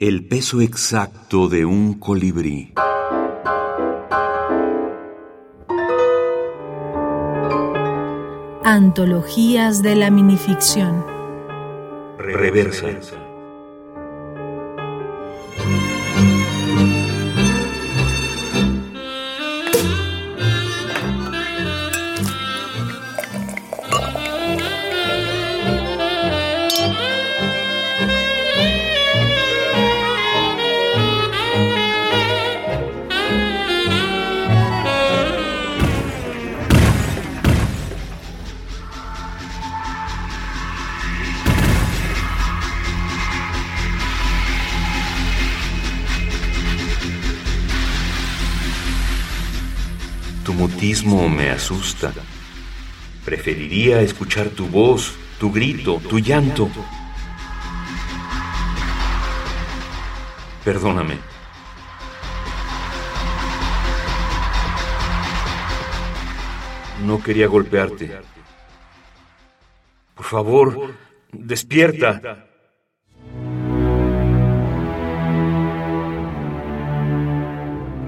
El peso exacto de un colibrí. Antologías de la minificción. Reversa. Tu mutismo me asusta. Preferiría escuchar tu voz, tu grito, tu llanto. Perdóname. No quería golpearte. Por favor, despierta.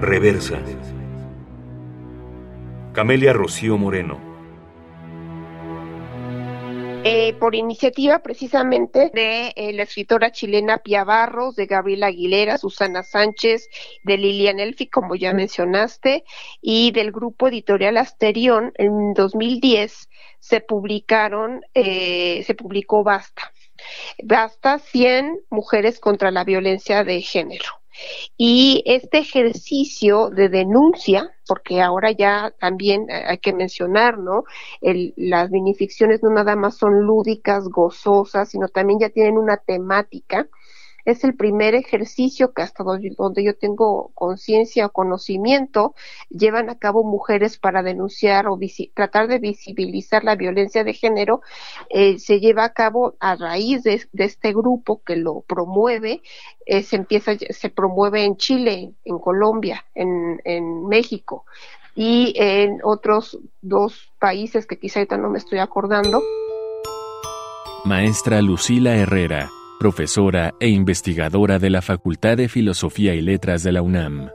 Reversa. Camelia Rocío Moreno. Eh, por iniciativa precisamente de eh, la escritora chilena Pia Barros, de Gabriela Aguilera, Susana Sánchez, de Lilian Elfi, como ya mencionaste, y del grupo editorial Asterión, en 2010 se publicaron, eh, se publicó Basta. Basta 100 mujeres contra la violencia de género. Y este ejercicio de denuncia, porque ahora ya también hay que mencionar, ¿no? El, las minificciones no nada más son lúdicas, gozosas, sino también ya tienen una temática. Es el primer ejercicio que hasta donde yo tengo conciencia o conocimiento llevan a cabo mujeres para denunciar o tratar de visibilizar la violencia de género. Eh, se lleva a cabo a raíz de, este grupo que lo promueve eh, se empieza, se promueve en Chile, en Colombia, en, en México y en otros dos países que quizá ahorita no me estoy acordando. Maestra Lucila Herrera, profesora e investigadora de la Facultad de Filosofía y Letras de la UNAM.